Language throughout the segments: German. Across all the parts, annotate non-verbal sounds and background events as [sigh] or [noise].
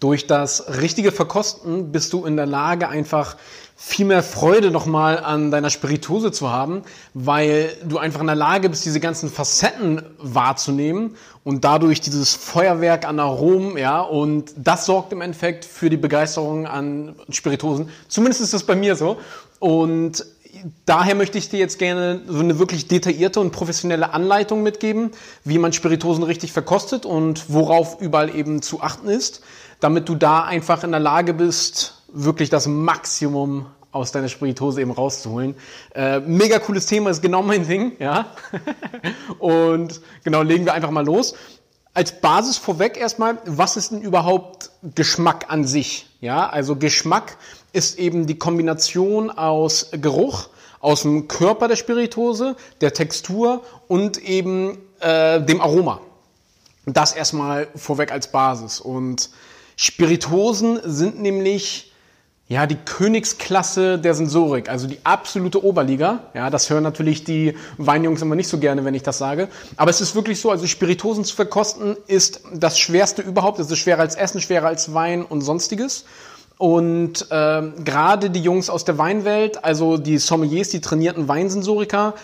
Durch das richtige Verkosten bist du in der Lage, einfach viel mehr Freude nochmal an deiner Spiritose zu haben, weil du einfach in der Lage bist, diese ganzen Facetten wahrzunehmen und dadurch dieses Feuerwerk an Aromen, ja, und das sorgt im Endeffekt für die Begeisterung an Spiritosen. Zumindest ist das bei mir so. Und daher möchte ich dir jetzt gerne so eine wirklich detaillierte und professionelle Anleitung mitgeben, wie man Spiritosen richtig verkostet und worauf überall eben zu achten ist, damit du da einfach in der Lage bist, wirklich das Maximum aus deiner Spiritose eben rauszuholen. Äh, mega cooles Thema, ist genau mein Ding, ja. [laughs] und genau, legen wir einfach mal los. Als Basis vorweg erstmal, was ist denn überhaupt Geschmack an sich? Ja, also Geschmack ist eben die Kombination aus Geruch, aus dem Körper der Spiritose, der Textur und eben äh, dem Aroma. Das erstmal vorweg als Basis. Und Spiritosen sind nämlich ja, die Königsklasse der Sensorik, also die absolute Oberliga. Ja, das hören natürlich die Weinjungs immer nicht so gerne, wenn ich das sage. Aber es ist wirklich so, also Spiritosen zu verkosten ist das Schwerste überhaupt. Es ist schwerer als Essen, schwerer als Wein und sonstiges. Und äh, gerade die Jungs aus der Weinwelt, also die Sommeliers, die trainierten Weinsensoriker,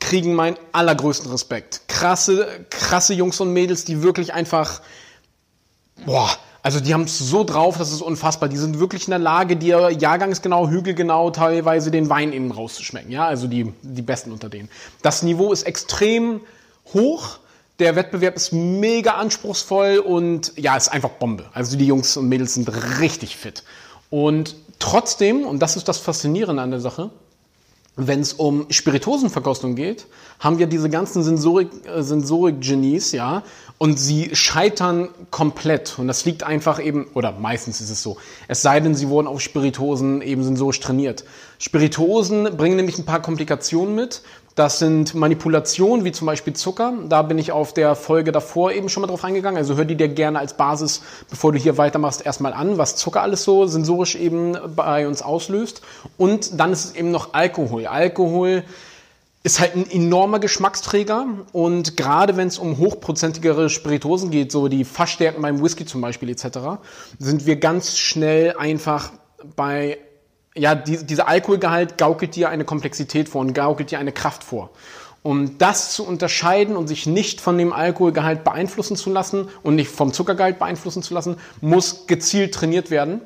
kriegen meinen allergrößten Respekt. Krasse, krasse Jungs und Mädels, die wirklich einfach, boah, also die haben es so drauf, das ist unfassbar. Die sind wirklich in der Lage, dir jahrgangsgenau, hügelgenau teilweise den Wein innen rauszuschmecken. Ja, also die, die Besten unter denen. Das Niveau ist extrem hoch. Der Wettbewerb ist mega anspruchsvoll und ja, ist einfach Bombe. Also die Jungs und Mädels sind richtig fit. Und trotzdem, und das ist das Faszinierende an der Sache, wenn es um Spiritosenverkostung geht, haben wir diese ganzen Sensorik, Sensorik-Genies, ja, und sie scheitern komplett. Und das liegt einfach eben, oder meistens ist es so, es sei denn, sie wurden auf Spiritosen eben sensorisch trainiert. Spiritosen bringen nämlich ein paar Komplikationen mit. Das sind Manipulationen, wie zum Beispiel Zucker. Da bin ich auf der Folge davor eben schon mal drauf eingegangen. Also hör die dir gerne als Basis, bevor du hier weitermachst, erstmal an, was Zucker alles so sensorisch eben bei uns auslöst. Und dann ist es eben noch Alkohol. Alkohol ist halt ein enormer Geschmacksträger und gerade wenn es um hochprozentigere Spiritosen geht, so die Fassstärken beim Whisky zum Beispiel etc., sind wir ganz schnell einfach bei ja, die, dieser Alkoholgehalt gaukelt dir eine Komplexität vor und gaukelt dir eine Kraft vor. Um das zu unterscheiden und sich nicht von dem Alkoholgehalt beeinflussen zu lassen und nicht vom Zuckergehalt beeinflussen zu lassen, muss gezielt trainiert werden.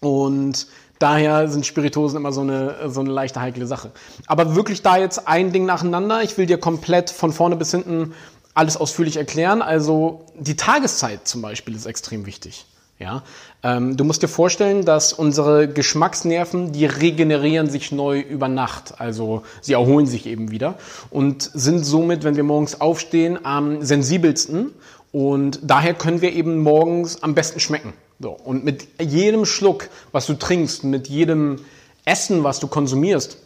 Und daher sind Spiritosen immer so eine, so eine leichte heikle Sache. Aber wirklich da jetzt ein Ding nacheinander. Ich will dir komplett von vorne bis hinten alles ausführlich erklären. Also die Tageszeit zum Beispiel ist extrem wichtig. Ja, ähm, du musst dir vorstellen, dass unsere Geschmacksnerven, die regenerieren sich neu über Nacht. Also sie erholen sich eben wieder und sind somit, wenn wir morgens aufstehen, am sensibelsten. Und daher können wir eben morgens am besten schmecken. So. Und mit jedem Schluck, was du trinkst, mit jedem Essen, was du konsumierst,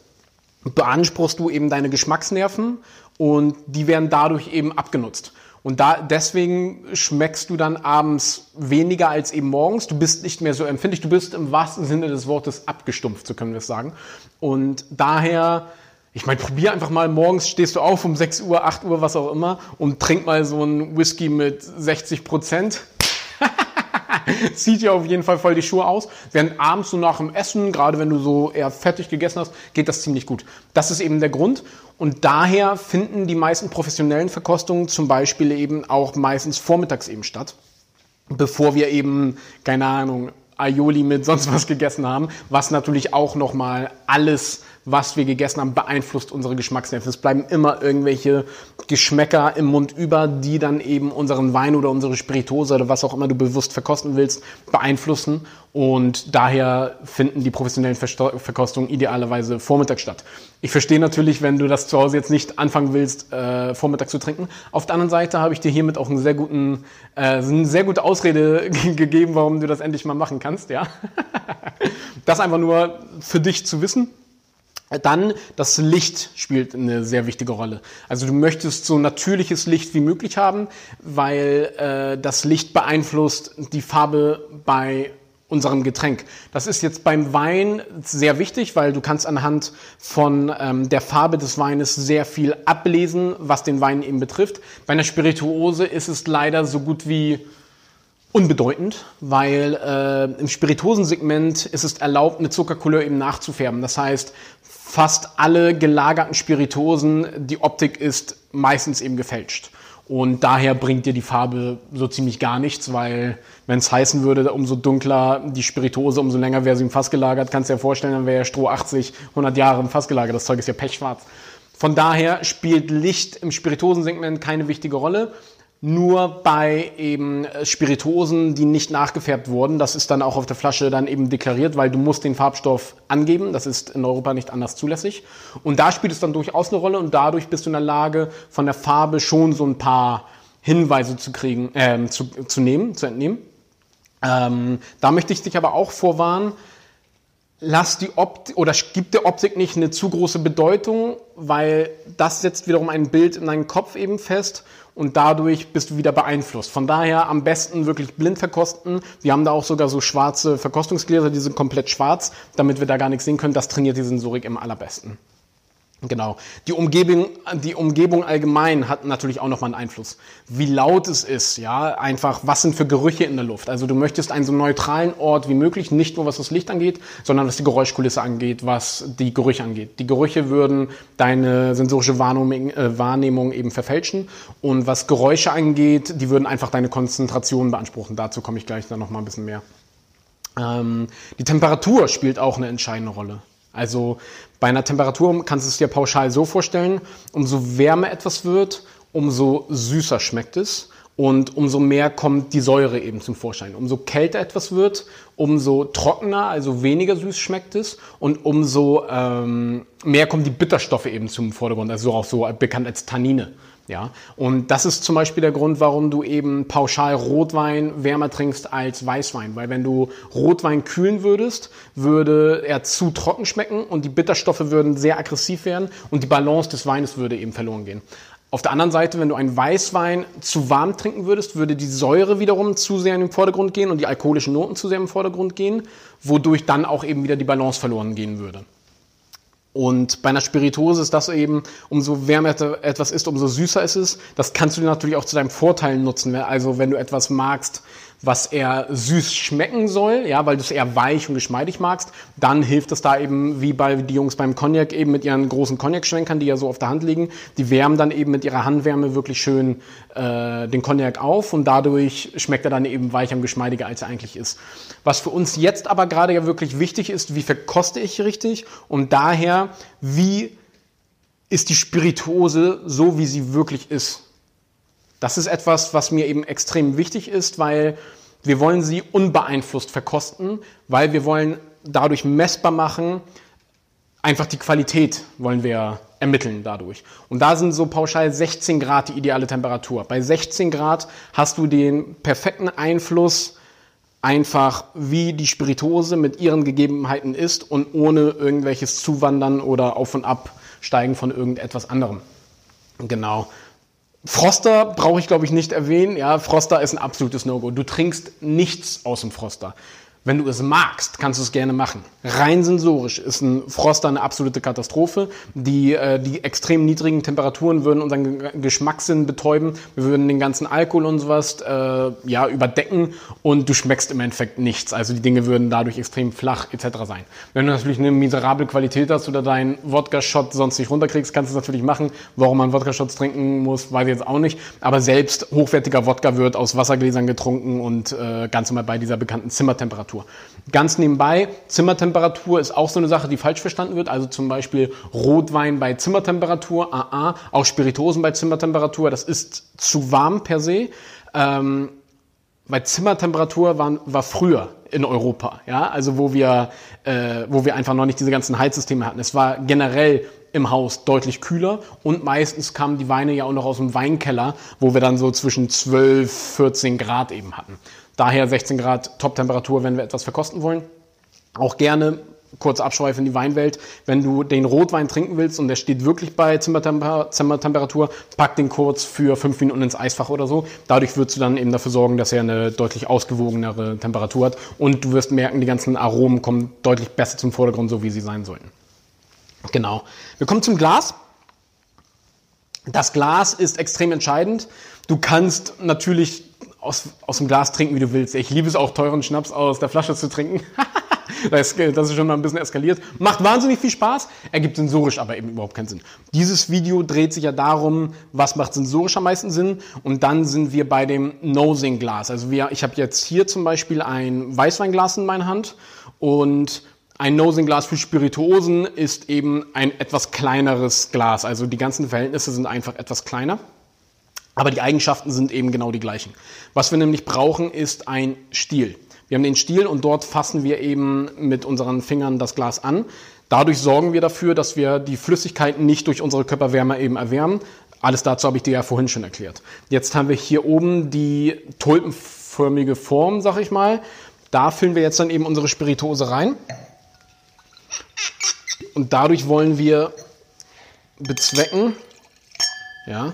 beanspruchst du eben deine Geschmacksnerven und die werden dadurch eben abgenutzt. Und da, deswegen schmeckst du dann abends weniger als eben morgens. Du bist nicht mehr so empfindlich. Du bist im wahrsten Sinne des Wortes abgestumpft, so können wir es sagen. Und daher, ich meine, probier einfach mal, morgens stehst du auf um 6 Uhr, 8 Uhr, was auch immer und trink mal so einen Whisky mit 60 Prozent. [laughs] [laughs] Zieht dir auf jeden Fall voll die Schuhe aus. Während abends so nach dem Essen, gerade wenn du so eher fettig gegessen hast, geht das ziemlich gut. Das ist eben der Grund. Und daher finden die meisten professionellen Verkostungen zum Beispiel eben auch meistens vormittags eben statt, bevor wir eben, keine Ahnung, Aioli mit sonst was gegessen haben, was natürlich auch nochmal alles was wir gegessen haben, beeinflusst unsere Geschmacksnerven. Es bleiben immer irgendwelche Geschmäcker im Mund über, die dann eben unseren Wein oder unsere Spiritose oder was auch immer du bewusst verkosten willst, beeinflussen. Und daher finden die professionellen Verkostungen idealerweise vormittags statt. Ich verstehe natürlich, wenn du das zu Hause jetzt nicht anfangen willst, äh, vormittags zu trinken. Auf der anderen Seite habe ich dir hiermit auch einen sehr guten, äh, eine sehr gute Ausrede [laughs] gegeben, warum du das endlich mal machen kannst. Ja, [laughs] das einfach nur für dich zu wissen. Dann das Licht spielt eine sehr wichtige Rolle. Also du möchtest so natürliches Licht wie möglich haben, weil äh, das Licht beeinflusst die Farbe bei unserem Getränk. Das ist jetzt beim Wein sehr wichtig, weil du kannst anhand von ähm, der Farbe des Weines sehr viel ablesen, was den Wein eben betrifft. Bei einer Spirituose ist es leider so gut wie unbedeutend, weil äh, im Spiritosensegment ist es erlaubt, eine Zuckercouleur eben nachzufärben. Das heißt, fast alle gelagerten Spiritosen, die Optik ist meistens eben gefälscht. Und daher bringt dir die Farbe so ziemlich gar nichts, weil wenn es heißen würde, umso dunkler die Spiritose, umso länger wäre sie im Fass gelagert. Kannst du dir vorstellen, dann wäre ja Stroh 80, 100 Jahre im Fass gelagert. Das Zeug ist ja pechschwarz. Von daher spielt Licht im Spiritosensegment keine wichtige Rolle nur bei eben äh, Spiritosen, die nicht nachgefärbt wurden. Das ist dann auch auf der Flasche dann eben deklariert, weil du musst den Farbstoff angeben. Das ist in Europa nicht anders zulässig. Und da spielt es dann durchaus eine Rolle und dadurch bist du in der Lage, von der Farbe schon so ein paar Hinweise zu kriegen, äh, zu, zu nehmen, zu entnehmen. Ähm, da möchte ich dich aber auch vorwarnen, lass die Optik oder gib der Optik nicht eine zu große Bedeutung, weil das setzt wiederum ein Bild in deinen Kopf eben fest und dadurch bist du wieder beeinflusst. Von daher am besten wirklich blind verkosten. Wir haben da auch sogar so schwarze Verkostungsgläser, die sind komplett schwarz, damit wir da gar nichts sehen können. Das trainiert die Sensorik im allerbesten. Genau. Die Umgebung, die Umgebung allgemein hat natürlich auch nochmal einen Einfluss. Wie laut es ist, ja, einfach, was sind für Gerüche in der Luft. Also du möchtest einen so neutralen Ort wie möglich, nicht nur was das Licht angeht, sondern was die Geräuschkulisse angeht, was die Gerüche angeht. Die Gerüche würden deine sensorische Wahrnehmung, äh, Wahrnehmung eben verfälschen. Und was Geräusche angeht, die würden einfach deine Konzentration beanspruchen. Dazu komme ich gleich dann nochmal ein bisschen mehr. Ähm, die Temperatur spielt auch eine entscheidende Rolle. Also bei einer Temperatur kannst du es dir pauschal so vorstellen, umso wärmer etwas wird, umso süßer schmeckt es und umso mehr kommt die Säure eben zum Vorschein. Umso kälter etwas wird, umso trockener, also weniger süß schmeckt es und umso ähm, mehr kommen die Bitterstoffe eben zum Vordergrund, also auch so bekannt als Tannine. Ja, und das ist zum Beispiel der Grund, warum du eben pauschal Rotwein wärmer trinkst als Weißwein. Weil wenn du Rotwein kühlen würdest, würde er zu trocken schmecken und die Bitterstoffe würden sehr aggressiv werden und die Balance des Weines würde eben verloren gehen. Auf der anderen Seite, wenn du einen Weißwein zu warm trinken würdest, würde die Säure wiederum zu sehr in den Vordergrund gehen und die alkoholischen Noten zu sehr im Vordergrund gehen, wodurch dann auch eben wieder die Balance verloren gehen würde. Und bei einer Spiritose ist das eben, umso wärmer etwas ist, umso süßer ist es. Das kannst du natürlich auch zu deinem Vorteil nutzen. Also wenn du etwas magst, was eher süß schmecken soll, ja, weil du es eher weich und geschmeidig magst, dann hilft es da eben, wie bei die Jungs beim Cognac eben mit ihren großen Cognac-Schwenkern, die ja so auf der Hand liegen, die wärmen dann eben mit ihrer Handwärme wirklich schön äh, den Cognac auf und dadurch schmeckt er dann eben weicher und geschmeidiger, als er eigentlich ist. Was für uns jetzt aber gerade ja wirklich wichtig ist, wie verkoste ich richtig und daher, wie ist die Spirituose so, wie sie wirklich ist. Das ist etwas, was mir eben extrem wichtig ist, weil wir wollen sie unbeeinflusst verkosten, weil wir wollen dadurch messbar machen, einfach die Qualität wollen wir ermitteln dadurch. Und da sind so pauschal 16 Grad die ideale Temperatur. Bei 16 Grad hast du den perfekten Einfluss einfach, wie die Spiritose mit ihren Gegebenheiten ist und ohne irgendwelches Zuwandern oder Auf- und Absteigen von irgendetwas anderem. Genau. Froster brauche ich, glaube ich, nicht erwähnen. Ja, Froster ist ein absolutes No-Go. Du trinkst nichts aus dem Froster. Wenn du es magst, kannst du es gerne machen. Rein sensorisch ist ein Froster eine absolute Katastrophe. Die, äh, die extrem niedrigen Temperaturen würden unseren Geschmackssinn betäuben. Wir würden den ganzen Alkohol und sowas äh, ja, überdecken und du schmeckst im Endeffekt nichts. Also die Dinge würden dadurch extrem flach etc. sein. Wenn du natürlich eine miserable Qualität hast oder deinen Wodka-Shot sonst nicht runterkriegst, kannst du es natürlich machen. Warum man Wodka-Shots trinken muss, weiß ich jetzt auch nicht. Aber selbst hochwertiger Wodka wird aus Wassergläsern getrunken und äh, ganz normal bei dieser bekannten Zimmertemperatur. Zimmertemperatur. Ganz nebenbei, Zimmertemperatur ist auch so eine Sache, die falsch verstanden wird. Also zum Beispiel Rotwein bei Zimmertemperatur, AA, auch Spiritosen bei Zimmertemperatur, das ist zu warm per se. Ähm, weil Zimmertemperatur war, war früher in Europa, ja, also wo wir, äh, wo wir einfach noch nicht diese ganzen Heizsysteme hatten. Es war generell im Haus deutlich kühler und meistens kamen die Weine ja auch noch aus dem Weinkeller, wo wir dann so zwischen 12, 14 Grad eben hatten. Daher 16 Grad Top-Temperatur, wenn wir etwas verkosten wollen. Auch gerne kurz abschweifen in die Weinwelt. Wenn du den Rotwein trinken willst und der steht wirklich bei Zimmertemperatur, pack den kurz für fünf Minuten ins Eisfach oder so. Dadurch wirst du dann eben dafür sorgen, dass er eine deutlich ausgewogenere Temperatur hat und du wirst merken, die ganzen Aromen kommen deutlich besser zum Vordergrund, so wie sie sein sollten. Genau. Wir kommen zum Glas. Das Glas ist extrem entscheidend. Du kannst natürlich aus, aus dem Glas trinken, wie du willst. Ich liebe es auch, teuren Schnaps aus der Flasche zu trinken. [laughs] das, ist schon mal ein bisschen eskaliert. Macht wahnsinnig viel Spaß, ergibt sensorisch aber eben überhaupt keinen Sinn. Dieses Video dreht sich ja darum, was macht sensorisch am meisten Sinn. Und dann sind wir bei dem Nosing-Glas. Also wir, ich habe jetzt hier zum Beispiel ein Weißweinglas in meiner Hand und ein Nosing-Glas für Spirituosen ist eben ein etwas kleineres Glas. Also die ganzen Verhältnisse sind einfach etwas kleiner. Aber die Eigenschaften sind eben genau die gleichen. Was wir nämlich brauchen, ist ein Stiel. Wir haben den Stiel und dort fassen wir eben mit unseren Fingern das Glas an. Dadurch sorgen wir dafür, dass wir die Flüssigkeit nicht durch unsere Körperwärme eben erwärmen. Alles dazu habe ich dir ja vorhin schon erklärt. Jetzt haben wir hier oben die tulpenförmige Form, sag ich mal. Da füllen wir jetzt dann eben unsere Spirituose rein. Und dadurch wollen wir bezwecken, ja,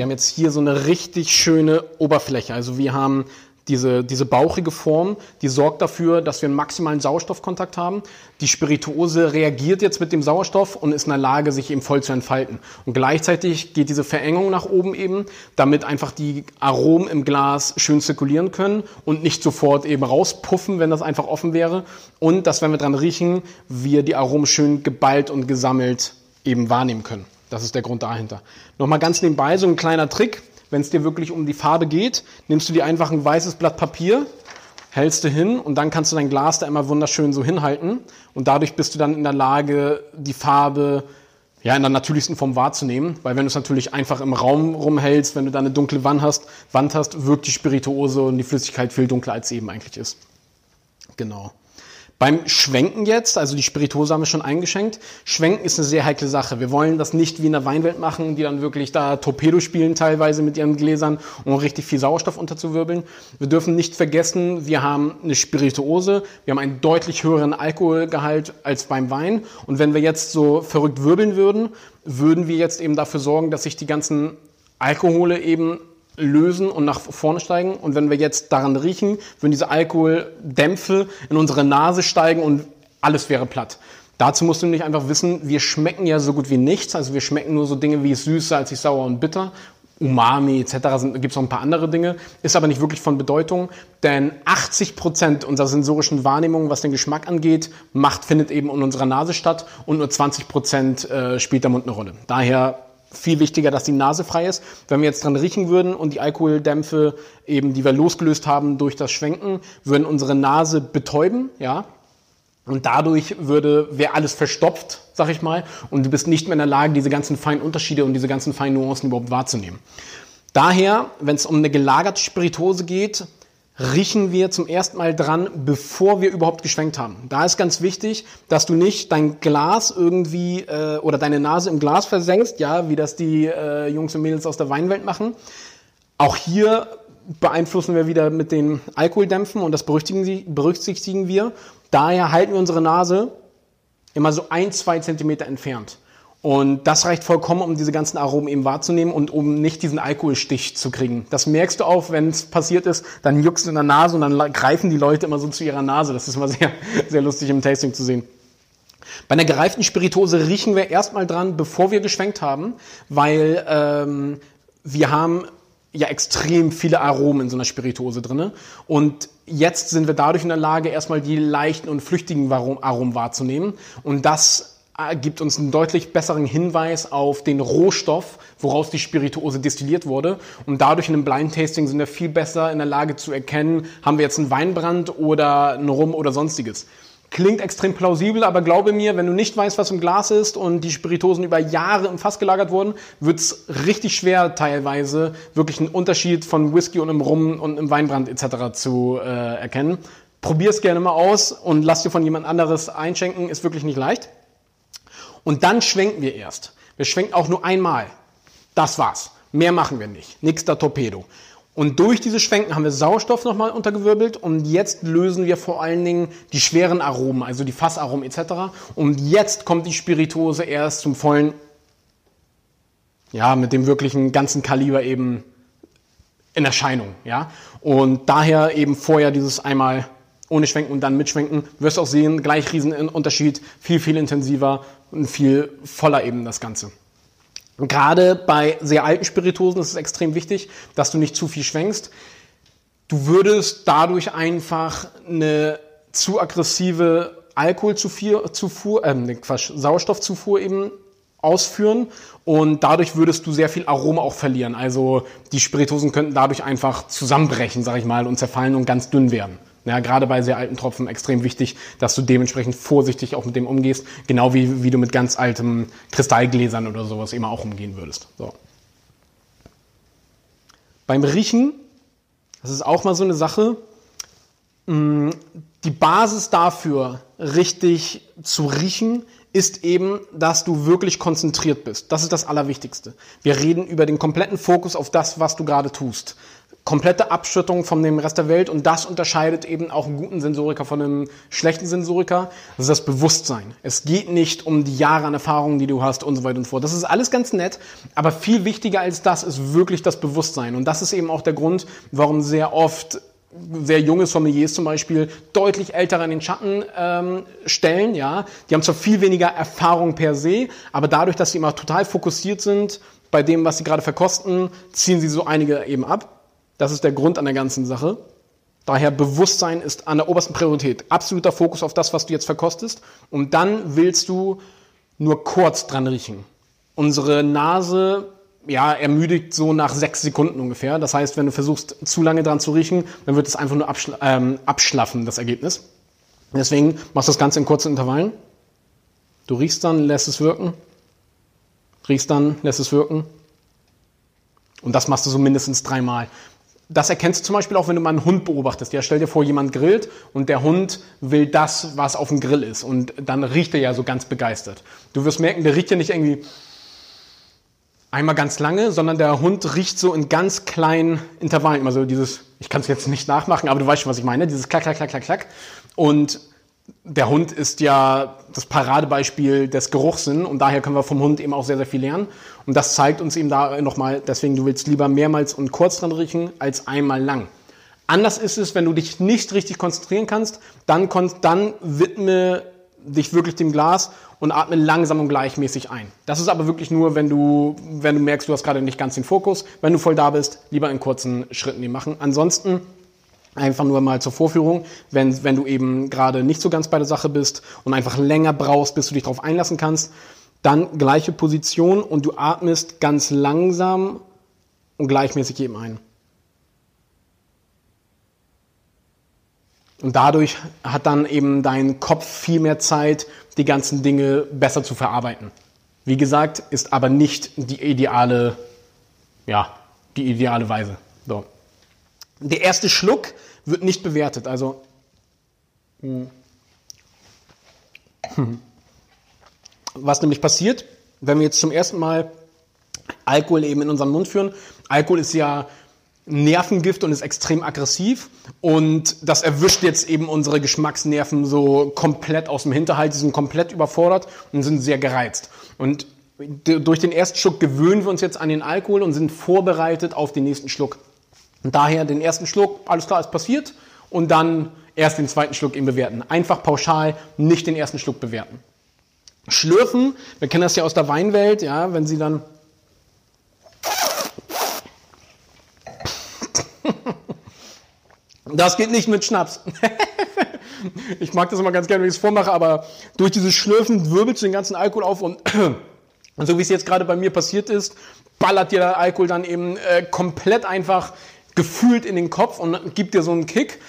wir haben jetzt hier so eine richtig schöne Oberfläche. Also wir haben diese, diese bauchige Form, die sorgt dafür, dass wir einen maximalen Sauerstoffkontakt haben. Die Spirituose reagiert jetzt mit dem Sauerstoff und ist in der Lage, sich eben voll zu entfalten. Und gleichzeitig geht diese Verengung nach oben eben, damit einfach die Aromen im Glas schön zirkulieren können und nicht sofort eben rauspuffen, wenn das einfach offen wäre. Und dass, wenn wir dran riechen, wir die Aromen schön geballt und gesammelt eben wahrnehmen können. Das ist der Grund dahinter. Nochmal ganz nebenbei so ein kleiner Trick. Wenn es dir wirklich um die Farbe geht, nimmst du dir einfach ein weißes Blatt Papier, hältst du hin und dann kannst du dein Glas da immer wunderschön so hinhalten und dadurch bist du dann in der Lage, die Farbe ja, in der natürlichsten Form wahrzunehmen, weil wenn du es natürlich einfach im Raum rumhältst, wenn du da eine dunkle Wand hast, Wand hast, wirkt die Spirituose und die Flüssigkeit viel dunkler, als sie eben eigentlich ist. Genau. Beim Schwenken jetzt, also die Spirituose haben wir schon eingeschenkt. Schwenken ist eine sehr heikle Sache. Wir wollen das nicht wie in der Weinwelt machen, die dann wirklich da Torpedo spielen teilweise mit ihren Gläsern, um richtig viel Sauerstoff unterzuwirbeln. Wir dürfen nicht vergessen, wir haben eine Spirituose, wir haben einen deutlich höheren Alkoholgehalt als beim Wein. Und wenn wir jetzt so verrückt wirbeln würden, würden wir jetzt eben dafür sorgen, dass sich die ganzen Alkohole eben lösen und nach vorne steigen. Und wenn wir jetzt daran riechen, würden diese Alkoholdämpfe in unsere Nase steigen und alles wäre platt. Dazu musst du nämlich einfach wissen, wir schmecken ja so gut wie nichts. Also wir schmecken nur so Dinge wie süß, salzig, sauer und bitter. Umami etc. gibt es noch ein paar andere Dinge, ist aber nicht wirklich von Bedeutung, denn 80 Prozent unserer sensorischen Wahrnehmung, was den Geschmack angeht, macht, findet eben in unserer Nase statt und nur 20 Prozent äh, spielt der Mund eine Rolle. Daher viel wichtiger, dass die Nase frei ist. Wenn wir jetzt dran riechen würden und die Alkoholdämpfe eben, die wir losgelöst haben durch das Schwenken, würden unsere Nase betäuben, ja. Und dadurch würde, wäre alles verstopft, sag ich mal, und du bist nicht mehr in der Lage, diese ganzen feinen Unterschiede und diese ganzen feinen Nuancen überhaupt wahrzunehmen. Daher, wenn es um eine gelagerte Spirituose geht, riechen wir zum ersten Mal dran, bevor wir überhaupt geschwenkt haben. Da ist ganz wichtig, dass du nicht dein Glas irgendwie äh, oder deine Nase im Glas versenkst, ja, wie das die äh, Jungs und Mädels aus der Weinwelt machen. Auch hier beeinflussen wir wieder mit den Alkoholdämpfen und das berücksichtigen, berücksichtigen wir. Daher halten wir unsere Nase immer so ein, zwei Zentimeter entfernt. Und das reicht vollkommen, um diese ganzen Aromen eben wahrzunehmen und um nicht diesen Alkoholstich zu kriegen. Das merkst du auch, wenn es passiert ist, dann juckst du in der Nase und dann greifen die Leute immer so zu ihrer Nase. Das ist immer [laughs] sehr, sehr lustig im Tasting zu sehen. Bei einer gereiften Spirituose riechen wir erstmal dran, bevor wir geschwenkt haben, weil ähm, wir haben ja extrem viele Aromen in so einer Spirituose drinne und jetzt sind wir dadurch in der Lage, erstmal die leichten und flüchtigen Aromen wahrzunehmen und das gibt uns einen deutlich besseren Hinweis auf den Rohstoff, woraus die Spirituose destilliert wurde. Und dadurch in einem Blind Tasting sind wir viel besser in der Lage zu erkennen, haben wir jetzt einen Weinbrand oder einen Rum oder sonstiges. Klingt extrem plausibel, aber glaube mir, wenn du nicht weißt, was im Glas ist und die Spirituosen über Jahre im Fass gelagert wurden, wird's richtig schwer teilweise wirklich einen Unterschied von Whisky und im Rum und im Weinbrand etc. zu äh, erkennen. Probier es gerne mal aus und lass dir von jemand anderes einschenken, ist wirklich nicht leicht. Und dann schwenken wir erst. Wir schwenken auch nur einmal. Das war's. Mehr machen wir nicht. Da Torpedo. Und durch diese Schwenken haben wir Sauerstoff nochmal untergewirbelt und jetzt lösen wir vor allen Dingen die schweren Aromen, also die Fassaromen etc. Und jetzt kommt die Spirituose erst zum vollen, ja, mit dem wirklichen ganzen Kaliber eben in Erscheinung, ja. Und daher eben vorher dieses einmal ohne Schwenken und dann mitschwenken, wirst du auch sehen, gleich riesen Unterschied, viel, viel intensiver und viel voller eben das Ganze. Gerade bei sehr alten Spirituosen ist es extrem wichtig, dass du nicht zu viel schwenkst. Du würdest dadurch einfach eine zu aggressive Alkoholzufuhr, äh, Quatsch, Sauerstoffzufuhr eben ausführen und dadurch würdest du sehr viel Aroma auch verlieren. Also die Spirituosen könnten dadurch einfach zusammenbrechen, sag ich mal, und zerfallen und ganz dünn werden. Ja, gerade bei sehr alten Tropfen extrem wichtig, dass du dementsprechend vorsichtig auch mit dem umgehst, genau wie, wie du mit ganz alten Kristallgläsern oder sowas immer auch umgehen würdest. So. Beim Riechen, das ist auch mal so eine Sache, mm, die Basis dafür, richtig zu riechen, ist eben, dass du wirklich konzentriert bist. Das ist das Allerwichtigste. Wir reden über den kompletten Fokus auf das, was du gerade tust. Komplette Abschüttung von dem Rest der Welt und das unterscheidet eben auch einen guten Sensoriker von einem schlechten Sensoriker. Das ist das Bewusstsein. Es geht nicht um die Jahre an Erfahrungen, die du hast und so weiter und so fort. Das ist alles ganz nett, aber viel wichtiger als das ist wirklich das Bewusstsein. Und das ist eben auch der Grund, warum sehr oft sehr junge Sommeliers zum Beispiel deutlich ältere in den Schatten ähm, stellen. Ja, die haben zwar viel weniger Erfahrung per se, aber dadurch, dass sie immer total fokussiert sind bei dem, was sie gerade verkosten, ziehen sie so einige eben ab. Das ist der Grund an der ganzen Sache. Daher Bewusstsein ist an der obersten Priorität. Absoluter Fokus auf das, was du jetzt verkostest. Und dann willst du nur kurz dran riechen. Unsere Nase ja, ermüdigt so nach sechs Sekunden ungefähr. Das heißt, wenn du versuchst, zu lange dran zu riechen, dann wird es einfach nur abschla ähm, abschlaffen, das Ergebnis. Deswegen machst du das Ganze in kurzen Intervallen. Du riechst dann, lässt es wirken. Riechst dann, lässt es wirken. Und das machst du so mindestens dreimal. Das erkennst du zum Beispiel auch, wenn du mal einen Hund beobachtest. Ja, stell dir vor, jemand grillt und der Hund will das, was auf dem Grill ist. Und dann riecht er ja so ganz begeistert. Du wirst merken, der riecht ja nicht irgendwie einmal ganz lange, sondern der Hund riecht so in ganz kleinen Intervallen. Immer so dieses, ich kann es jetzt nicht nachmachen, aber du weißt schon, was ich meine, dieses Klack, Klack, Klack, Klack, Klack. Und der Hund ist ja das Paradebeispiel des Geruchssinn und daher können wir vom Hund eben auch sehr, sehr viel lernen. Und das zeigt uns eben da nochmal, deswegen du willst lieber mehrmals und kurz dran riechen als einmal lang. Anders ist es, wenn du dich nicht richtig konzentrieren kannst, dann, dann widme dich wirklich dem Glas und atme langsam und gleichmäßig ein. Das ist aber wirklich nur, wenn du, wenn du merkst, du hast gerade nicht ganz den Fokus. Wenn du voll da bist, lieber in kurzen Schritten die machen. Ansonsten einfach nur mal zur Vorführung, wenn, wenn du eben gerade nicht so ganz bei der Sache bist und einfach länger brauchst, bis du dich darauf einlassen kannst, dann gleiche Position und du atmest ganz langsam und gleichmäßig eben ein. Und dadurch hat dann eben dein Kopf viel mehr Zeit, die ganzen Dinge besser zu verarbeiten. Wie gesagt, ist aber nicht die ideale, ja, die ideale Weise. Der erste Schluck wird nicht bewertet. Also, hm. was nämlich passiert, wenn wir jetzt zum ersten Mal Alkohol eben in unseren Mund führen. Alkohol ist ja Nervengift und ist extrem aggressiv. Und das erwischt jetzt eben unsere Geschmacksnerven so komplett aus dem Hinterhalt. Die sind komplett überfordert und sind sehr gereizt. Und durch den ersten Schluck gewöhnen wir uns jetzt an den Alkohol und sind vorbereitet auf den nächsten Schluck. Und daher den ersten Schluck, alles klar, ist passiert. Und dann erst den zweiten Schluck eben bewerten. Einfach pauschal nicht den ersten Schluck bewerten. Schlürfen, wir kennen das ja aus der Weinwelt, ja, wenn Sie dann [laughs] Das geht nicht mit Schnaps. [laughs] ich mag das immer ganz gerne, wie ich es vormache, aber durch dieses Schlürfen wirbelt den ganzen Alkohol auf und, und [clears throat] so wie es jetzt gerade bei mir passiert ist, ballert dir der Alkohol dann eben äh, komplett einfach gefühlt in den Kopf und gibt dir so einen Kick.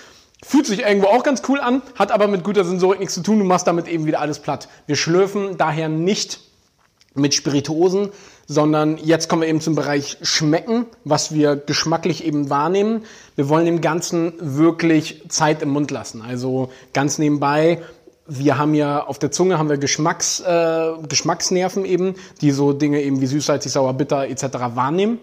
Fühlt sich irgendwo auch ganz cool an, hat aber mit guter Sensorik nichts zu tun. Du machst damit eben wieder alles platt. Wir schlürfen daher nicht mit Spirituosen, sondern jetzt kommen wir eben zum Bereich Schmecken, was wir geschmacklich eben wahrnehmen. Wir wollen dem Ganzen wirklich Zeit im Mund lassen. Also ganz nebenbei, wir haben ja auf der Zunge haben wir Geschmacks, äh, Geschmacksnerven eben, die so Dinge eben wie süß, salzig, sauer, bitter etc. wahrnehmen.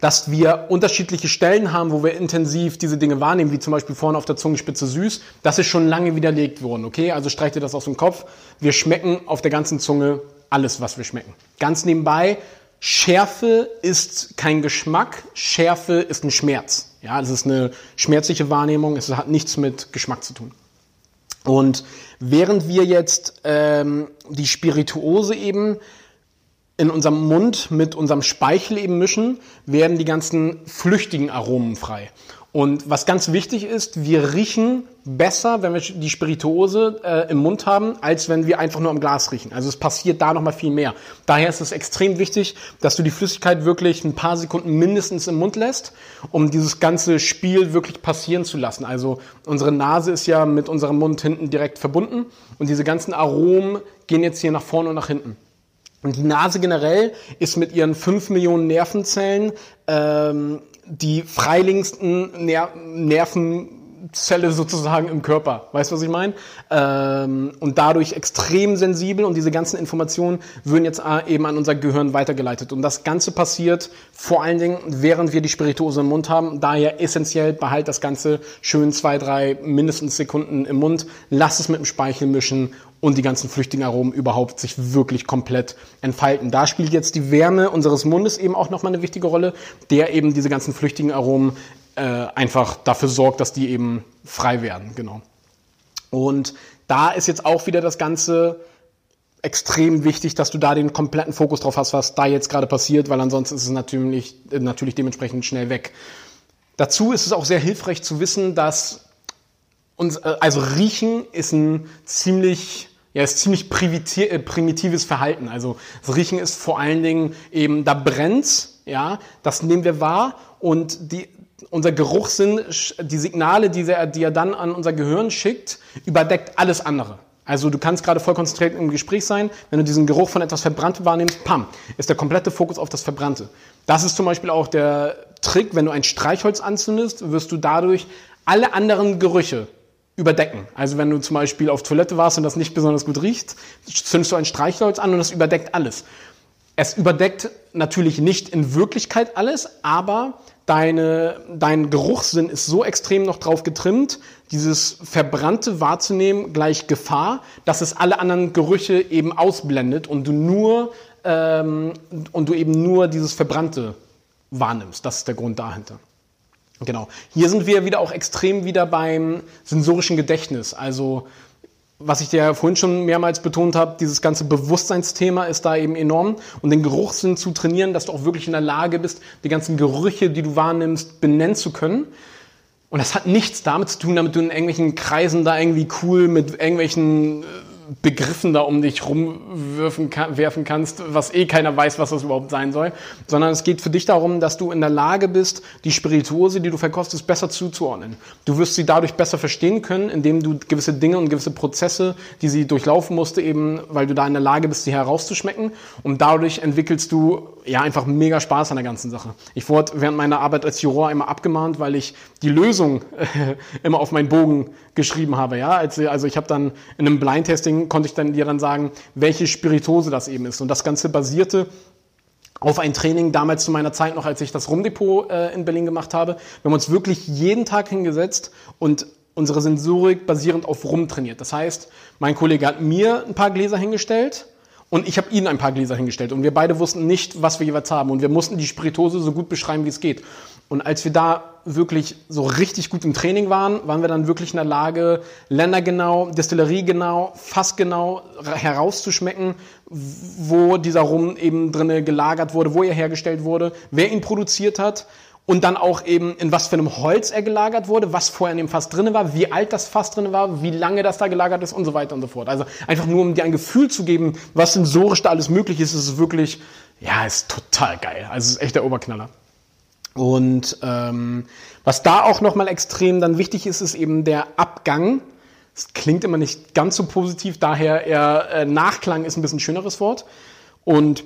Dass wir unterschiedliche Stellen haben, wo wir intensiv diese Dinge wahrnehmen, wie zum Beispiel vorne auf der Zungenspitze süß, das ist schon lange widerlegt worden, okay? Also streich dir das aus dem Kopf. Wir schmecken auf der ganzen Zunge alles, was wir schmecken. Ganz nebenbei, Schärfe ist kein Geschmack, Schärfe ist ein Schmerz. Ja, das ist eine schmerzliche Wahrnehmung, es hat nichts mit Geschmack zu tun. Und während wir jetzt ähm, die Spirituose eben in unserem Mund mit unserem Speichel eben mischen, werden die ganzen flüchtigen Aromen frei. Und was ganz wichtig ist, wir riechen besser, wenn wir die Spirituose äh, im Mund haben, als wenn wir einfach nur am Glas riechen. Also es passiert da nochmal viel mehr. Daher ist es extrem wichtig, dass du die Flüssigkeit wirklich ein paar Sekunden mindestens im Mund lässt, um dieses ganze Spiel wirklich passieren zu lassen. Also unsere Nase ist ja mit unserem Mund hinten direkt verbunden und diese ganzen Aromen gehen jetzt hier nach vorne und nach hinten. Und die Nase generell ist mit ihren 5 Millionen Nervenzellen ähm, die freilingsten Ner Nervenzelle sozusagen im Körper. Weißt du, was ich meine? Ähm, und dadurch extrem sensibel und diese ganzen Informationen würden jetzt äh, eben an unser Gehirn weitergeleitet. Und das Ganze passiert vor allen Dingen, während wir die Spirituose im Mund haben. Daher essentiell behalt das Ganze schön zwei, drei mindestens Sekunden im Mund. Lass es mit dem Speichel mischen und die ganzen flüchtigen Aromen überhaupt sich wirklich komplett entfalten. Da spielt jetzt die Wärme unseres Mundes eben auch nochmal eine wichtige Rolle, der eben diese ganzen flüchtigen Aromen äh, einfach dafür sorgt, dass die eben frei werden. Genau. Und da ist jetzt auch wieder das Ganze extrem wichtig, dass du da den kompletten Fokus drauf hast, was da jetzt gerade passiert, weil ansonsten ist es natürlich, natürlich dementsprechend schnell weg. Dazu ist es auch sehr hilfreich zu wissen, dass uns, äh, also Riechen ist ein ziemlich ja, ist ziemlich äh, primitives Verhalten. Also das Riechen ist vor allen Dingen eben, da brennt's, ja, das nehmen wir wahr und die, unser Geruchssinn, die Signale, die er, die er dann an unser Gehirn schickt, überdeckt alles andere. Also du kannst gerade voll konzentriert im Gespräch sein, wenn du diesen Geruch von etwas Verbranntem wahrnimmst, pam, ist der komplette Fokus auf das Verbrannte. Das ist zum Beispiel auch der Trick, wenn du ein Streichholz anzündest, wirst du dadurch alle anderen Gerüche überdecken. Also wenn du zum Beispiel auf Toilette warst und das nicht besonders gut riecht, zündest du ein Streichholz an und das überdeckt alles. Es überdeckt natürlich nicht in Wirklichkeit alles, aber deine, dein Geruchssinn ist so extrem noch drauf getrimmt, dieses Verbrannte wahrzunehmen gleich Gefahr, dass es alle anderen Gerüche eben ausblendet und du nur ähm, und du eben nur dieses Verbrannte wahrnimmst. Das ist der Grund dahinter. Genau. Hier sind wir wieder auch extrem wieder beim sensorischen Gedächtnis. Also was ich dir vorhin schon mehrmals betont habe, dieses ganze Bewusstseinsthema ist da eben enorm. Und den Geruchssinn zu trainieren, dass du auch wirklich in der Lage bist, die ganzen Gerüche, die du wahrnimmst, benennen zu können. Und das hat nichts damit zu tun, damit du in irgendwelchen Kreisen da irgendwie cool mit irgendwelchen äh, Begriffen da um dich rumwerfen werfen kannst, was eh keiner weiß, was das überhaupt sein soll, sondern es geht für dich darum, dass du in der Lage bist, die Spirituose, die du verkostest, besser zuzuordnen. Du wirst sie dadurch besser verstehen können, indem du gewisse Dinge und gewisse Prozesse, die sie durchlaufen musste, eben, weil du da in der Lage bist, sie herauszuschmecken und dadurch entwickelst du ja einfach mega Spaß an der ganzen Sache. Ich wurde während meiner Arbeit als Juror immer abgemahnt, weil ich die Lösung [laughs] immer auf meinen Bogen geschrieben habe. Ja, also ich habe dann in einem Blindtesting konnte ich dann dir dann sagen, welche Spiritose das eben ist. Und das Ganze basierte auf ein Training damals zu meiner Zeit noch, als ich das Rumdepot äh, in Berlin gemacht habe. Wir haben uns wirklich jeden Tag hingesetzt und unsere Sensorik basierend auf Rum trainiert. Das heißt, mein Kollege hat mir ein paar Gläser hingestellt und ich habe ihnen ein paar Gläser hingestellt. Und wir beide wussten nicht, was wir jeweils haben. Und wir mussten die Spiritose so gut beschreiben, wie es geht. Und als wir da wirklich so richtig gut im Training waren, waren wir dann wirklich in der Lage, ländergenau, Destilleriegenau, fassgenau herauszuschmecken, wo dieser Rum eben drinne gelagert wurde, wo er hergestellt wurde, wer ihn produziert hat und dann auch eben in was für einem Holz er gelagert wurde, was vorher in dem Fass drinne war, wie alt das Fass drinne war, wie lange das da gelagert ist und so weiter und so fort. Also einfach nur, um dir ein Gefühl zu geben, was sensorisch da alles möglich ist, ist es wirklich, ja, ist total geil. Also es ist echt der Oberknaller. Und ähm, was da auch nochmal extrem dann wichtig ist, ist eben der Abgang. Das klingt immer nicht ganz so positiv, daher eher äh, Nachklang ist ein bisschen schöneres Wort. Und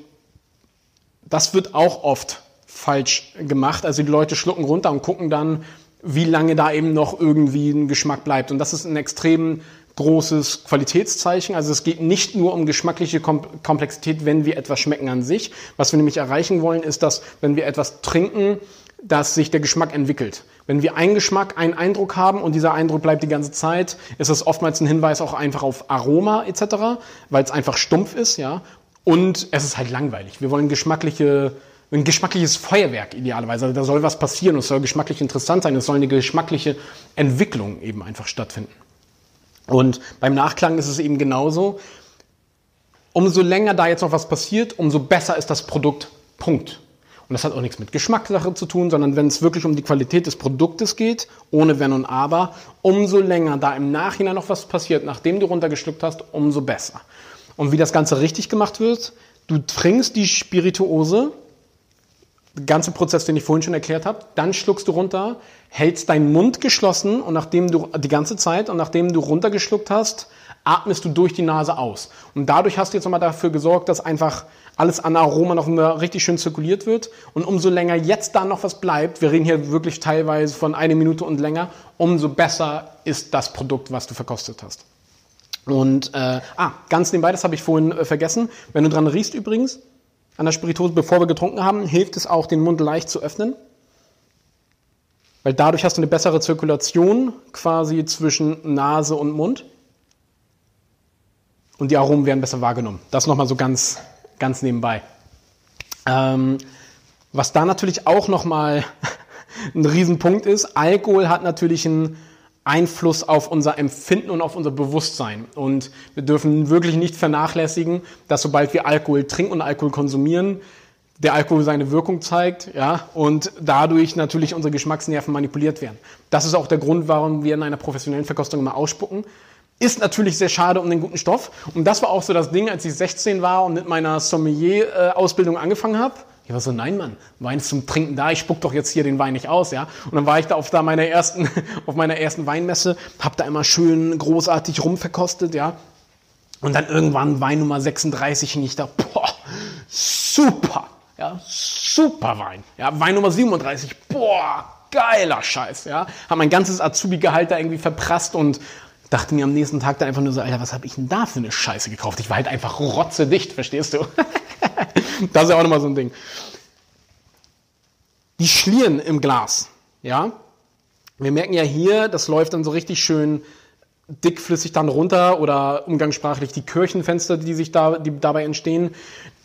das wird auch oft falsch gemacht. Also die Leute schlucken runter und gucken dann, wie lange da eben noch irgendwie ein Geschmack bleibt. Und das ist ein extrem großes Qualitätszeichen. Also es geht nicht nur um geschmackliche Komplexität, wenn wir etwas schmecken an sich. Was wir nämlich erreichen wollen, ist, dass wenn wir etwas trinken, dass sich der Geschmack entwickelt. Wenn wir einen Geschmack, einen Eindruck haben und dieser Eindruck bleibt die ganze Zeit, ist es oftmals ein Hinweis auch einfach auf Aroma etc., weil es einfach stumpf ist, ja. Und es ist halt langweilig. Wir wollen geschmackliche ein geschmackliches Feuerwerk idealerweise. Also da soll was passieren, es soll geschmacklich interessant sein, es soll eine geschmackliche Entwicklung eben einfach stattfinden. Und beim Nachklang ist es eben genauso. Umso länger da jetzt noch was passiert, umso besser ist das Produkt. Punkt. Und das hat auch nichts mit Geschmackssache zu tun, sondern wenn es wirklich um die Qualität des Produktes geht, ohne Wenn und Aber, umso länger da im Nachhinein noch was passiert, nachdem du runtergeschluckt hast, umso besser. Und wie das Ganze richtig gemacht wird, du trinkst die Spirituose, ganze Prozess, den ich vorhin schon erklärt habe, dann schluckst du runter, hältst deinen Mund geschlossen und nachdem du die ganze Zeit und nachdem du runtergeschluckt hast, atmest du durch die Nase aus. Und dadurch hast du jetzt nochmal dafür gesorgt, dass einfach alles an Aroma noch mal richtig schön zirkuliert wird. Und umso länger jetzt da noch was bleibt, wir reden hier wirklich teilweise von einer Minute und länger, umso besser ist das Produkt, was du verkostet hast. Und, äh, ah, ganz nebenbei, das habe ich vorhin äh, vergessen. Wenn du dran riechst übrigens, an der Spirituose, bevor wir getrunken haben, hilft es auch, den Mund leicht zu öffnen. Weil dadurch hast du eine bessere Zirkulation quasi zwischen Nase und Mund. Und die Aromen werden besser wahrgenommen. Das nochmal so ganz, ganz nebenbei. Ähm, was da natürlich auch nochmal [laughs] ein Riesenpunkt ist, Alkohol hat natürlich einen Einfluss auf unser Empfinden und auf unser Bewusstsein. Und wir dürfen wirklich nicht vernachlässigen, dass sobald wir Alkohol trinken und Alkohol konsumieren, der Alkohol seine Wirkung zeigt, ja, und dadurch natürlich unsere Geschmacksnerven manipuliert werden. Das ist auch der Grund, warum wir in einer professionellen Verkostung immer ausspucken. Ist natürlich sehr schade um den guten Stoff. Und das war auch so das Ding, als ich 16 war und mit meiner Sommelier-Ausbildung angefangen habe ich war so, nein, Mann, Wein ist zum Trinken da, ich spuck doch jetzt hier den Wein nicht aus, ja. Und dann war ich da auf da meiner ersten, [laughs] auf meiner ersten Weinmesse, hab da immer schön großartig rumverkostet, ja. Und dann irgendwann Wein Nummer 36 und ich da, boah, super, ja, super Wein. Ja, Wein Nummer 37, boah, geiler Scheiß, ja. Hab mein ganzes Azubi-Gehalt da irgendwie verprasst und dachte mir am nächsten Tag dann einfach nur so, Alter, was habe ich denn da für eine Scheiße gekauft? Ich war halt einfach rotzedicht, verstehst du? [laughs] [laughs] das ist ja auch nochmal so ein Ding. Die Schlieren im Glas, ja. Wir merken ja hier, das läuft dann so richtig schön dickflüssig dann runter oder umgangssprachlich die Kirchenfenster, die sich da, die dabei entstehen,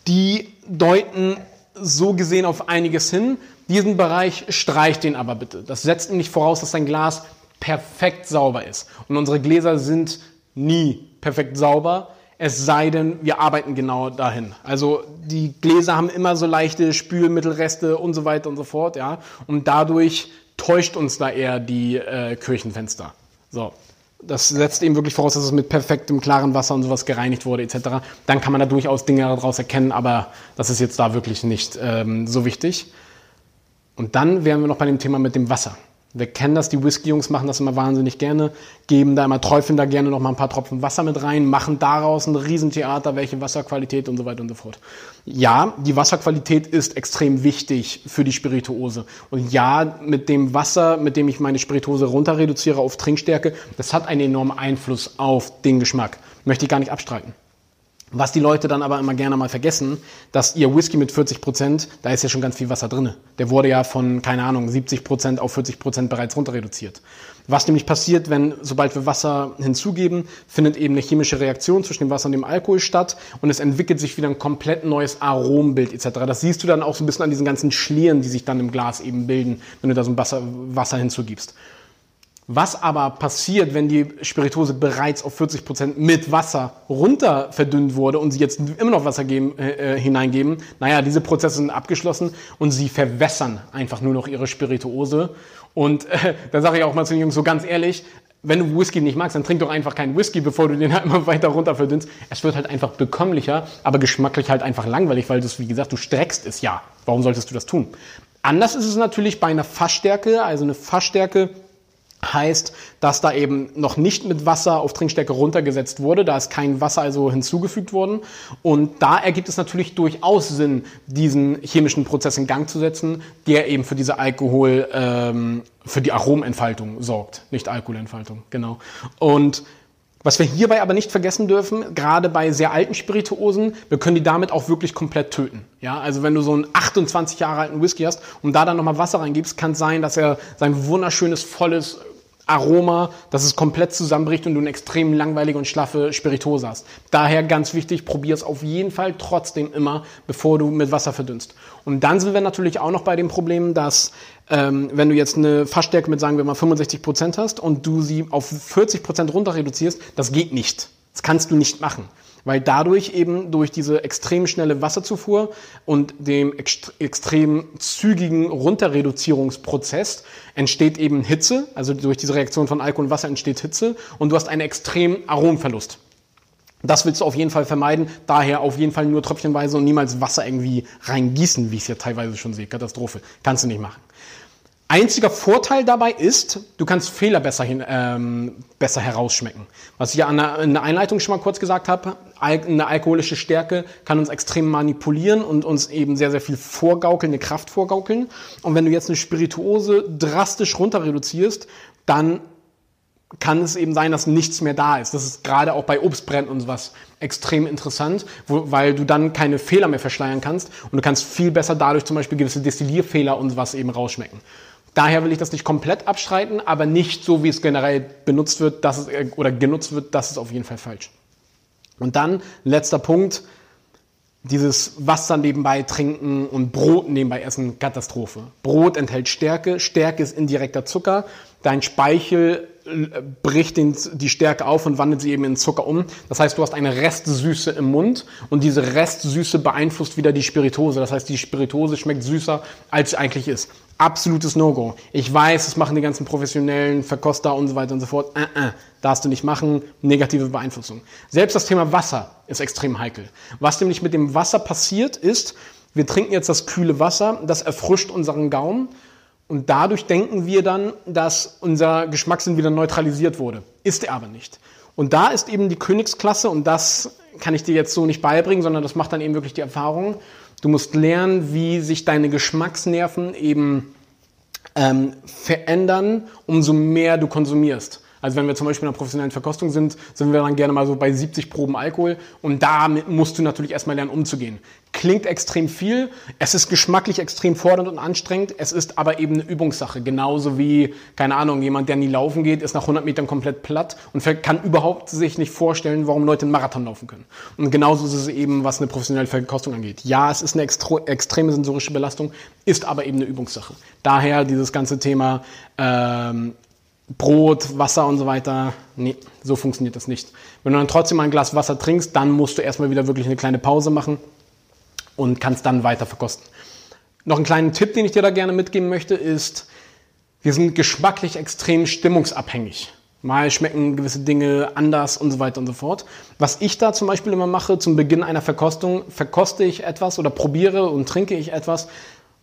die deuten so gesehen auf einiges hin. Diesen Bereich streicht den aber bitte. Das setzt nämlich voraus, dass dein Glas perfekt sauber ist. Und unsere Gläser sind nie perfekt sauber, es sei denn, wir arbeiten genau dahin. Also die Gläser haben immer so leichte Spülmittelreste und so weiter und so fort, ja. Und dadurch täuscht uns da eher die äh, Kirchenfenster. So. Das setzt eben wirklich voraus, dass es mit perfektem, klaren Wasser und sowas gereinigt wurde, etc. Dann kann man da durchaus Dinge daraus erkennen, aber das ist jetzt da wirklich nicht ähm, so wichtig. Und dann wären wir noch bei dem Thema mit dem Wasser. Wir kennen das, die Whisky-Jungs machen das immer wahnsinnig gerne, geben da immer, träufeln da gerne noch mal ein paar Tropfen Wasser mit rein, machen daraus ein Riesentheater, welche Wasserqualität und so weiter und so fort. Ja, die Wasserqualität ist extrem wichtig für die Spirituose. Und ja, mit dem Wasser, mit dem ich meine Spirituose runter reduziere auf Trinkstärke, das hat einen enormen Einfluss auf den Geschmack. Möchte ich gar nicht abstreiten. Was die Leute dann aber immer gerne mal vergessen, dass ihr Whisky mit 40 Prozent, da ist ja schon ganz viel Wasser drin. Der wurde ja von, keine Ahnung, 70 Prozent auf 40 Prozent bereits runter reduziert. Was nämlich passiert, wenn, sobald wir Wasser hinzugeben, findet eben eine chemische Reaktion zwischen dem Wasser und dem Alkohol statt und es entwickelt sich wieder ein komplett neues Arombild etc. Das siehst du dann auch so ein bisschen an diesen ganzen Schlieren, die sich dann im Glas eben bilden, wenn du da so ein Wasser, Wasser hinzugibst. Was aber passiert, wenn die Spirituose bereits auf 40 Prozent mit Wasser runter verdünnt wurde und sie jetzt immer noch Wasser geben, äh, äh, hineingeben? Naja, diese Prozesse sind abgeschlossen und sie verwässern einfach nur noch ihre Spirituose. Und äh, da sage ich auch mal zu den Jungs so ganz ehrlich, wenn du Whisky nicht magst, dann trink doch einfach keinen Whisky, bevor du den halt [laughs] immer weiter runter verdünnst. Es wird halt einfach bekömmlicher, aber geschmacklich halt einfach langweilig, weil du wie gesagt, du streckst es ja. Warum solltest du das tun? Anders ist es natürlich bei einer Fassstärke, also eine Fassstärke heißt, dass da eben noch nicht mit Wasser auf Trinkstärke runtergesetzt wurde. Da ist kein Wasser also hinzugefügt worden. Und da ergibt es natürlich durchaus Sinn, diesen chemischen Prozess in Gang zu setzen, der eben für diese Alkohol, ähm, für die Aromentfaltung sorgt. Nicht Alkoholentfaltung, genau. Und was wir hierbei aber nicht vergessen dürfen, gerade bei sehr alten Spirituosen, wir können die damit auch wirklich komplett töten. Ja, also wenn du so einen 28 Jahre alten Whisky hast und da dann nochmal Wasser reingibst, kann es sein, dass er sein wunderschönes, volles Aroma, dass es komplett zusammenbricht und du eine extrem langweilige und schlaffe Spirituose hast. Daher ganz wichtig, probier es auf jeden Fall trotzdem immer, bevor du mit Wasser verdünnst. Und dann sind wir natürlich auch noch bei dem Problem, dass ähm, wenn du jetzt eine Fassstärke mit, sagen wir mal, 65 Prozent hast und du sie auf 40 Prozent runter reduzierst, das geht nicht. Das kannst du nicht machen. weil dadurch eben durch diese extrem schnelle Wasserzufuhr und dem ext extrem zügigen Runterreduzierungsprozess entsteht eben Hitze, also durch diese Reaktion von Alkohol und Wasser entsteht Hitze und du hast einen extremen Aromverlust. Das willst du auf jeden Fall vermeiden. Daher auf jeden Fall nur tröpfchenweise und niemals Wasser irgendwie reingießen, wie ich es ja teilweise schon sehe. Katastrophe. Kannst du nicht machen. Einziger Vorteil dabei ist, du kannst Fehler besser, hin, ähm, besser herausschmecken. Was ich ja in der Einleitung schon mal kurz gesagt habe, eine alkoholische Stärke kann uns extrem manipulieren und uns eben sehr, sehr viel vorgaukeln, eine Kraft vorgaukeln. Und wenn du jetzt eine Spirituose drastisch runter reduzierst, dann kann es eben sein, dass nichts mehr da ist. Das ist gerade auch bei Obstbrennen und sowas extrem interessant, wo, weil du dann keine Fehler mehr verschleiern kannst und du kannst viel besser dadurch zum Beispiel gewisse Destillierfehler und sowas eben rausschmecken. Daher will ich das nicht komplett abstreiten, aber nicht so, wie es generell benutzt wird, dass es, oder genutzt wird, das ist auf jeden Fall falsch. Und dann, letzter Punkt, dieses Wasser nebenbei trinken und Brot nebenbei essen, Katastrophe. Brot enthält Stärke, Stärke ist indirekter Zucker, dein Speichel bricht den, die Stärke auf und wandelt sie eben in Zucker um. Das heißt, du hast eine Restsüße im Mund und diese Restsüße beeinflusst wieder die Spiritose. Das heißt, die Spiritose schmeckt süßer, als sie eigentlich ist absolutes No-Go. Ich weiß, das machen die ganzen professionellen Verkoster und so weiter und so fort. Äh, äh, darfst du nicht machen. Negative Beeinflussung. Selbst das Thema Wasser ist extrem heikel. Was nämlich mit dem Wasser passiert ist, wir trinken jetzt das kühle Wasser, das erfrischt unseren Gaumen und dadurch denken wir dann, dass unser Geschmackssinn wieder neutralisiert wurde. Ist er aber nicht. Und da ist eben die Königsklasse und das kann ich dir jetzt so nicht beibringen, sondern das macht dann eben wirklich die Erfahrung. Du musst lernen, wie sich deine Geschmacksnerven eben ähm, verändern, umso mehr du konsumierst. Also wenn wir zum Beispiel in einer professionellen Verkostung sind, sind wir dann gerne mal so bei 70 Proben Alkohol und damit musst du natürlich erstmal lernen umzugehen. Klingt extrem viel, es ist geschmacklich extrem fordernd und anstrengend, es ist aber eben eine Übungssache. Genauso wie, keine Ahnung, jemand, der nie laufen geht, ist nach 100 Metern komplett platt und kann überhaupt sich nicht vorstellen, warum Leute einen Marathon laufen können. Und genauso ist es eben, was eine professionelle Verkostung angeht. Ja, es ist eine extreme sensorische Belastung, ist aber eben eine Übungssache. Daher dieses ganze Thema ähm, Brot, Wasser und so weiter. Nee, so funktioniert das nicht. Wenn du dann trotzdem mal ein Glas Wasser trinkst, dann musst du erstmal wieder wirklich eine kleine Pause machen und kannst dann weiter verkosten. Noch einen kleinen Tipp, den ich dir da gerne mitgeben möchte, ist, wir sind geschmacklich extrem stimmungsabhängig. Mal schmecken gewisse Dinge anders und so weiter und so fort. Was ich da zum Beispiel immer mache, zum Beginn einer Verkostung, verkoste ich etwas oder probiere und trinke ich etwas,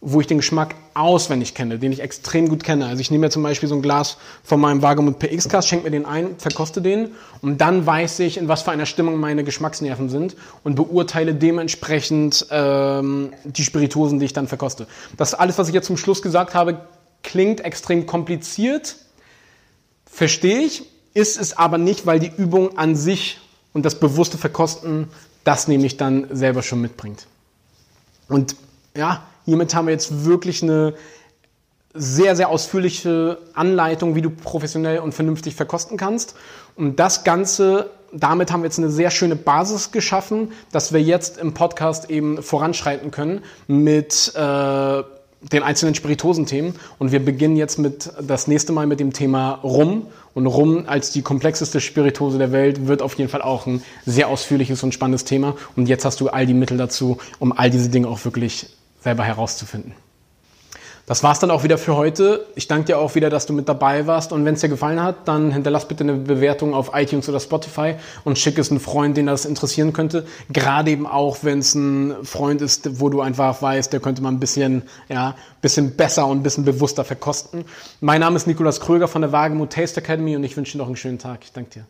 wo ich den Geschmack auswendig kenne, den ich extrem gut kenne. Also ich nehme mir zum Beispiel so ein Glas von meinem Wagemut PX-Cast, schenke mir den ein, verkoste den und dann weiß ich, in was für einer Stimmung meine Geschmacksnerven sind und beurteile dementsprechend ähm, die Spirituosen, die ich dann verkoste. Das alles, was ich jetzt zum Schluss gesagt habe, klingt extrem kompliziert, verstehe ich, ist es aber nicht, weil die Übung an sich und das bewusste Verkosten das nämlich dann selber schon mitbringt. Und ja, hiermit haben wir jetzt wirklich eine sehr, sehr ausführliche Anleitung, wie du professionell und vernünftig verkosten kannst. Und das Ganze, damit haben wir jetzt eine sehr schöne Basis geschaffen, dass wir jetzt im Podcast eben voranschreiten können mit äh, den einzelnen Spirituosenthemen. Und wir beginnen jetzt mit das nächste Mal mit dem Thema Rum. Und Rum als die komplexeste Spiritose der Welt wird auf jeden Fall auch ein sehr ausführliches und spannendes Thema. Und jetzt hast du all die Mittel dazu, um all diese Dinge auch wirklich selber herauszufinden. Das war's dann auch wieder für heute. Ich danke dir auch wieder, dass du mit dabei warst. Und wenn es dir gefallen hat, dann hinterlass bitte eine Bewertung auf iTunes oder Spotify und schick es einen Freund, den das interessieren könnte. Gerade eben auch, wenn es ein Freund ist, wo du einfach weißt, der könnte mal ein bisschen, ja, bisschen besser und ein bisschen bewusster verkosten. Mein Name ist Nikolas Kröger von der Wagemut Taste Academy und ich wünsche dir noch einen schönen Tag. Ich danke dir.